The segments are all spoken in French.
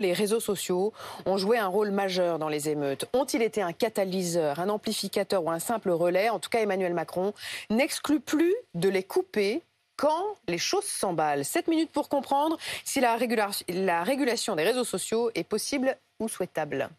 Les réseaux sociaux ont joué un rôle majeur dans les émeutes. Ont-ils été un catalyseur, un amplificateur ou un simple relais? En tout cas, Emmanuel Macron n'exclut plus de les couper quand les choses s'emballent. 7 minutes pour comprendre si la régulation des réseaux sociaux est possible ou souhaitable.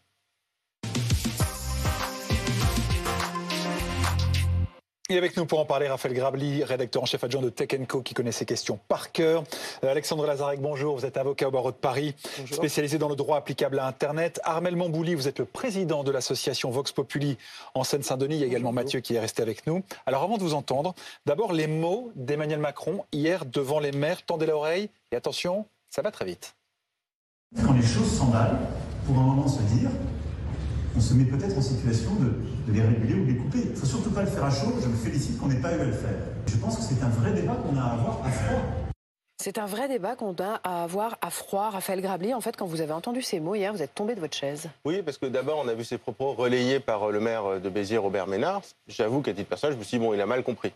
Et avec nous pour en parler, Raphaël Grabli, rédacteur en chef adjoint de Tech Co, qui connaît ces questions par cœur. Euh, Alexandre Lazarek, bonjour. Vous êtes avocat au barreau de Paris, spécialisé dans le droit applicable à Internet. Armel Mambouli, vous êtes le président de l'association Vox Populi en Seine-Saint-Denis. Il y a également Mathieu qui est resté avec nous. Alors avant de vous entendre, d'abord les mots d'Emmanuel Macron hier devant les maires. Tendez l'oreille et attention, ça va très vite. Quand les choses s'emballent, pour un moment se dire, on se met peut-être en situation de, les réguler ou de les couper. Il ne faut surtout pas le faire à chaud. Je me félicite qu'on n'ait pas eu à le faire. Je pense que c'est un vrai débat qu'on a à avoir à froid. C'est un vrai débat qu'on a à avoir à froid. Raphaël Grabli, en fait, quand vous avez entendu ces mots hier, vous êtes tombé de votre chaise. Oui, parce que d'abord, on a vu ces propos relayés par euh, le maire de Béziers, Robert Ménard. J'avoue qu'à titre personnel, je me suis dit, bon, il a mal compris.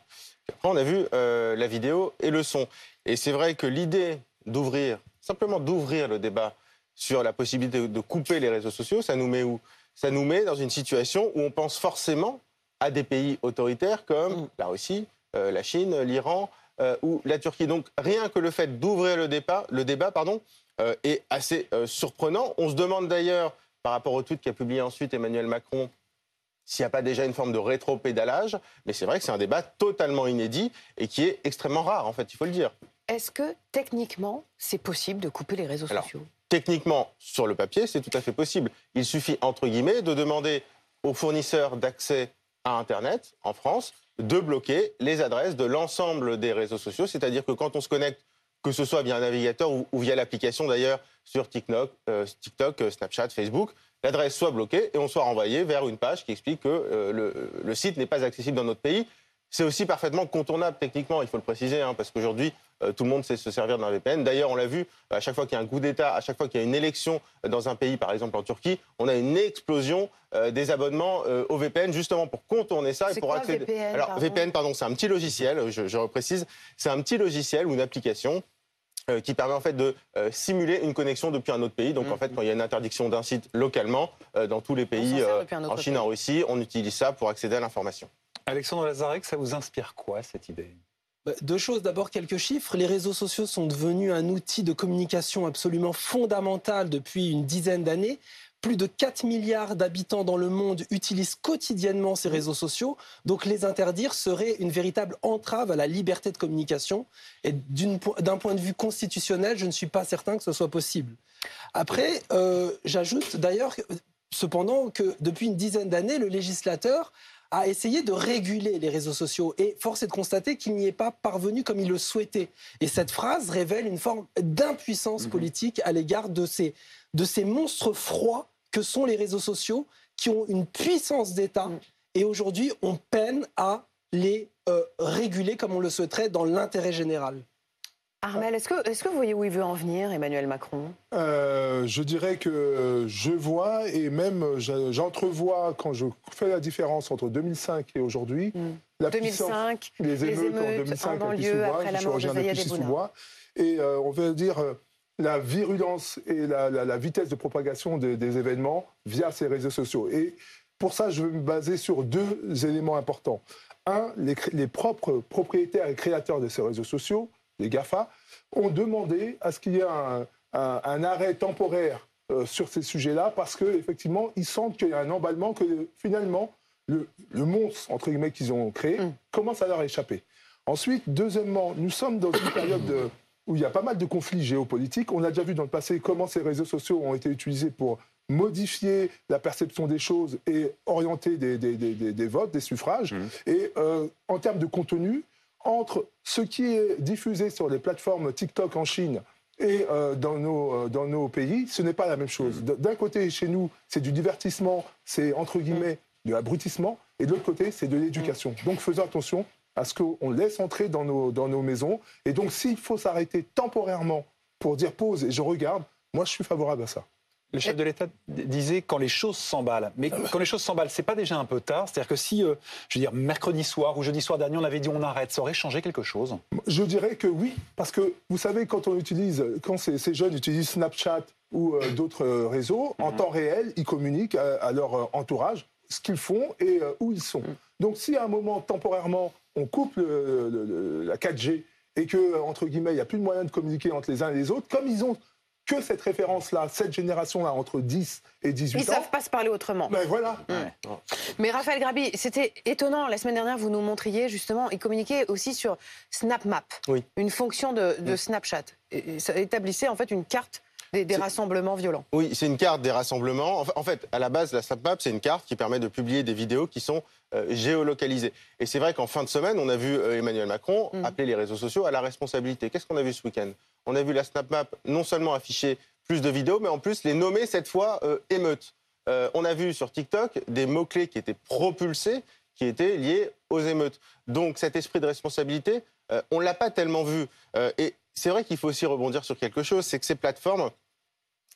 Après, on a vu euh, la vidéo et le son. Et c'est vrai que l'idée d'ouvrir, simplement d'ouvrir le débat sur la possibilité de couper les réseaux sociaux, ça nous met où? Ça nous met dans une situation où on pense forcément à des pays autoritaires comme mm. la Russie, euh, la Chine, l'Iran euh, ou la Turquie. Donc rien que le fait d'ouvrir le débat, le débat pardon, euh, est assez surprenant. On se demande d'ailleurs, par rapport au tweet qu'a publié ensuite Emmanuel Macron, s'il n'y a pas déjà une forme de rétro-pédalage. Mais c'est vrai que c'est un débat totalement inédit et qui est extrêmement rare, en fait, il faut le dire. Est-ce que techniquement, c'est possible de couper les réseaux sociaux? Techniquement, sur le papier, c'est tout à fait possible. Il suffit, entre guillemets, de demander aux fournisseurs d'accès à Internet en France de bloquer les adresses de l'ensemble des réseaux sociaux. C'est-à-dire que quand on se connecte, que ce soit via un navigateur ou, via l'application d'ailleurs sur TikTok, euh, euh, Snapchat, Facebook, l'adresse soit bloquée et on soit renvoyé vers une page qui explique que euh, le, site n'est pas accessible dans notre pays. C'est aussi parfaitement contournable techniquement, il faut le préciser, hein, parce qu'aujourd'hui, euh, tout le monde sait se servir d'un VPN. D'ailleurs, on l'a vu, à chaque fois qu'il y a un coup d'État, à chaque fois qu'il y a une élection dans un pays, par exemple en Turquie, on a une explosion euh, des abonnements euh, au VPN, justement pour contourner ça et pour quoi, accéder. VPN, Alors, VPN, pardon, c'est un petit logiciel, je, je reprécise, c'est un petit logiciel ou une application qui permet en fait de simuler une connexion depuis un autre pays. Donc en fait, quand il y a une interdiction d'un site localement, dans tous les pays, en Chine, en Russie, on utilise ça pour accéder à l'information. Alexandre Lazarek, ça vous inspire quoi cette idée? Bah, deux choses. D'abord, quelques chiffres. Les réseaux sociaux sont devenus un outil de communication absolument fondamental depuis une dizaine d'années. Plus de 4 milliards d'habitants dans le monde utilisent quotidiennement ces réseaux sociaux. Donc les interdire serait une véritable entrave à la liberté de communication. Et d'un point de vue constitutionnel, je ne suis pas certain que ce soit possible. Après, euh, j'ajoute d'ailleurs cependant que depuis une dizaine d'années, le législateur a essayé de réguler les réseaux sociaux. Et force est de constater qu'il n'y est pas parvenu comme il le souhaitait. Et cette phrase révèle une forme d'impuissance mhm. politique à l'égard de ces, de ces monstres froids que sont les réseaux sociaux, qui ont une puissance d'État. Mhm. Et aujourd'hui, on peine à les euh, réguler comme on le souhaiterait dans l'intérêt général. Armel, est-ce que, est que, vous voyez où il veut en venir, Emmanuel Macron? Euh, Je dirais que je vois et même j'entrevois quand je fais la différence entre 2005 et aujourd'hui. 2005, hmm. les émeutes, en 2005 en banlieue, après la mort de Et euh, on veut dire euh, la virulence et la, vitesse de propagation des événements via ces réseaux sociaux. Et pour ça, je veux me baser sur deux éléments importants. Un, les, les propres propriétaires et créateurs de ces réseaux sociaux les GAFA, ont demandé à ce qu'il y ait un, arrêt temporaire euh, sur ces sujets-là parce qu'effectivement, ils sentent qu'il y a un emballement, que finalement, le, monstre, entre guillemets, qu'ils ont créé mm. commence à leur échapper. Ensuite, deuxièmement, nous sommes dans une période où il y a pas mal de conflits géopolitiques. On a déjà vu dans le passé comment ces réseaux sociaux ont été utilisés pour modifier la perception des choses et orienter des, votes, des suffrages. Mm. Et euh, en termes de contenu, entre ce qui est diffusé sur les plateformes TikTok en Chine et euh, dans, nos, euh, dans nos pays, ce n'est pas la même chose. D'un côté, chez nous, c'est du divertissement, c'est entre guillemets de l'abrutissement, et de l'autre côté, c'est de l'éducation. Donc faisons attention à ce qu'on laisse entrer dans nos, dans nos maisons. Et donc s'il faut s'arrêter temporairement pour dire pause et je regarde, moi je suis favorable à ça. Le chef de l'État disait quand les choses s'emballent. Mais quand les choses s'emballent, c'est pas déjà un peu tard. C'est-à-dire que si, euh, je veux dire, mercredi soir ou jeudi soir dernier, on avait dit on arrête, ça aurait changé quelque chose. Je dirais que oui, parce que vous savez, quand on utilise, quand ces, jeunes utilisent Snapchat ou euh, d'autres réseaux, en temps réel, ils communiquent à, leur entourage ce qu'ils font et où ils sont. Donc si à un moment, temporairement, on coupe la 4G et que, entre guillemets, il n'y a plus de moyens de communiquer entre les uns et les autres, comme ils ont que cette référence-là, cette génération-là, entre 10 et 18 ans. Ils ne savent pas se parler autrement. Ben voilà. Mais Raphaël Grabi, c'était étonnant. La semaine dernière, vous nous montriez justement, ils communiquaient aussi sur SnapMap, une fonction de, Snapchat. ça établissait en fait une carte des, rassemblements violents. Oui, c'est une carte des rassemblements. En fait, à la base, la SnapMap, c'est une carte qui permet de publier des vidéos qui sont euh, géolocalisées. Et c'est vrai qu'en fin de semaine, on a vu euh, Emmanuel Macron mm. appeler les réseaux sociaux à la responsabilité. Qu'est-ce qu'on a vu ce week-end? On a vu la SnapMap non seulement afficher plus de vidéos, mais en plus les nommer cette fois euh, émeutes. on a vu sur TikTok des mots-clés qui étaient propulsés, qui étaient liés aux émeutes. Donc cet esprit de responsabilité, on ne l'a pas tellement vu. et c'est vrai qu'il faut aussi rebondir sur quelque chose, c'est que ces plateformes,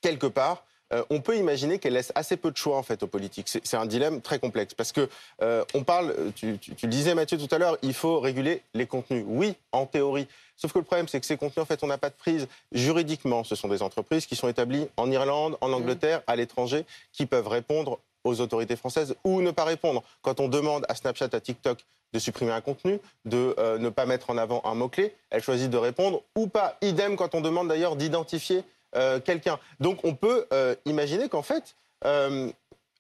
quelque part, euh, on peut imaginer qu'elle laisse assez peu de choix en fait aux politiques. C'est un dilemme très complexe parce que euh, on parle, tu, le disais Mathieu tout à l'heure, il faut réguler les contenus. Oui, en théorie. Sauf que le problème, c'est que ces contenus, en fait, on n'a pas de prise juridiquement. Ce sont des entreprises qui sont établies en Irlande, en Angleterre, à l'étranger, qui peuvent répondre aux autorités françaises ou ne pas répondre. Quand on demande à Snapchat, à TikTok de supprimer un contenu, de euh, ne pas mettre en avant un mot-clé, elle choisit de répondre ou pas. Idem quand on demande d'ailleurs d'identifier euh, quelqu'un. Donc on peut euh, imaginer qu'en fait, euh,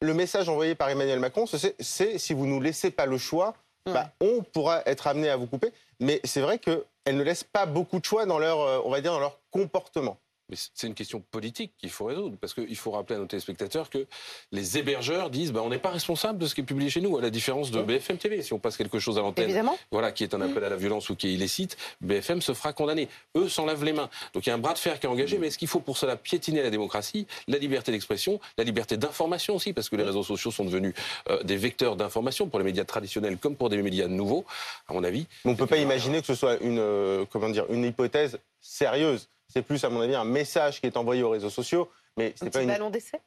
le message envoyé par Emmanuel Macron, c'est si vous ne nous laissez pas le choix, bah, on pourra être amené à vous couper. Mais c'est vrai qu'elle ne laisse pas beaucoup de choix dans leur, on va dire, dans leur comportement. Mais c'est une question politique qu'il faut résoudre, parce qu'il faut rappeler à nos téléspectateurs que les hébergeurs disent bah, on n'est pas responsable de ce qui est publié chez nous, à la différence de BFM TV. Si on passe quelque chose à l'antenne, voilà, qui est un appel à la violence ou qui est illicite, BFM se fera condamner. Eux s'en lavent les mains. Donc il y a un bras de fer qui est engagé, mais est-ce qu'il faut pour cela piétiner la démocratie, la liberté d'expression, la liberté d'information aussi, parce que les réseaux sociaux sont devenus euh, des vecteurs d'information pour les médias traditionnels comme pour des médias nouveaux, à mon avis. On ne peut pas imaginer que ce soit une, euh, comment dire, une hypothèse sérieuse. C'est plus, à mon avis, un message qui est envoyé aux réseaux sociaux. Mais c'est pas une... ballon d'essai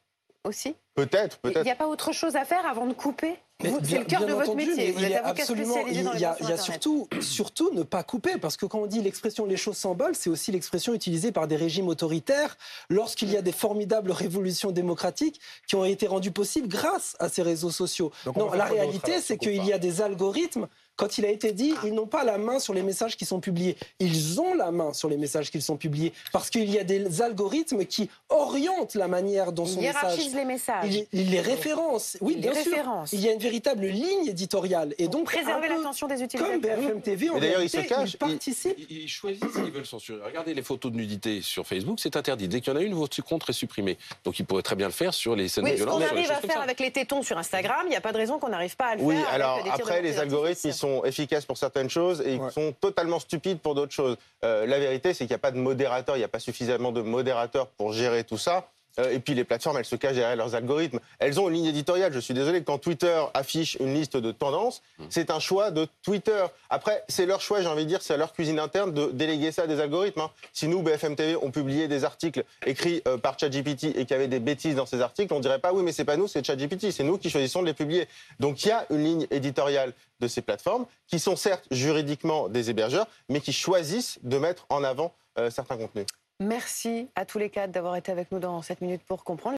aussi Peut-être, peut-être. Il n'y a pas autre chose à faire avant de couper C'est le cœur de votre métier. Vous êtes avocat spécialisé dans les Il y a, il y a surtout, surtout ne pas couper, parce que quand on dit l'expression les choses s'embolent, c'est aussi l'expression utilisée par des régimes autoritaires lorsqu'il y a des formidables révolutions démocratiques qui ont été rendues possibles grâce à ces réseaux sociaux. non, la réalité, c'est qu'il y a des algorithmes quand il a été dit, ils n'ont pas la main sur les messages qui sont publiés. Ils ont la main sur les messages qui sont publiés parce qu'il y a des algorithmes qui orientent la manière dont son message. les messages. Il, les référence. Oui, bien sûr. Il y a une véritable ligne éditoriale et donc préserver l'attention des utilisateurs. Comme BFM TV, en d'ailleurs, ils se cachent. Ils participent. Ils, choisissent s'ils veulent censurer. Regardez les photos de nudité sur Facebook, c'est interdit. Dès qu'il y en a une, votre compte est supprimé. Donc ils pourraient très bien le faire sur les scènes oui, violentes. Ce qu'on arrive à faire avec les tétons sur Instagram, il n'y a pas de raison qu'on n'arrive pas à le faire. Oui, alors après, les algorithmes, ils sont efficaces pour certaines choses et ils sont totalement stupides pour d'autres choses. Euh, la vérité, c'est qu'il n'y a pas de modérateur, il n'y a pas suffisamment de modérateurs pour gérer tout ça. Euh, et puis les plateformes, elles se cachent derrière leurs algorithmes. Elles ont une ligne éditoriale. Je suis désolé, quand Twitter affiche une liste de tendances, mm. c'est un choix de Twitter. Après, c'est leur choix, j'ai envie de dire, c'est à leur cuisine interne de déléguer ça à des algorithmes. Hein. Si nous, BFM TV, on publiait des articles écrits euh, par ChatGPT et qu'il y avait des bêtises dans ces articles, on dirait pas oui, mais c'est pas nous, c'est ChatGPT, c'est nous qui choisissons de les publier. Donc il y a une ligne éditoriale de ces plateformes qui sont certes juridiquement des hébergeurs, mais qui choisissent de mettre en avant euh, certains contenus. Merci à tous les quatre d'avoir été avec nous dans cette minute pour comprendre.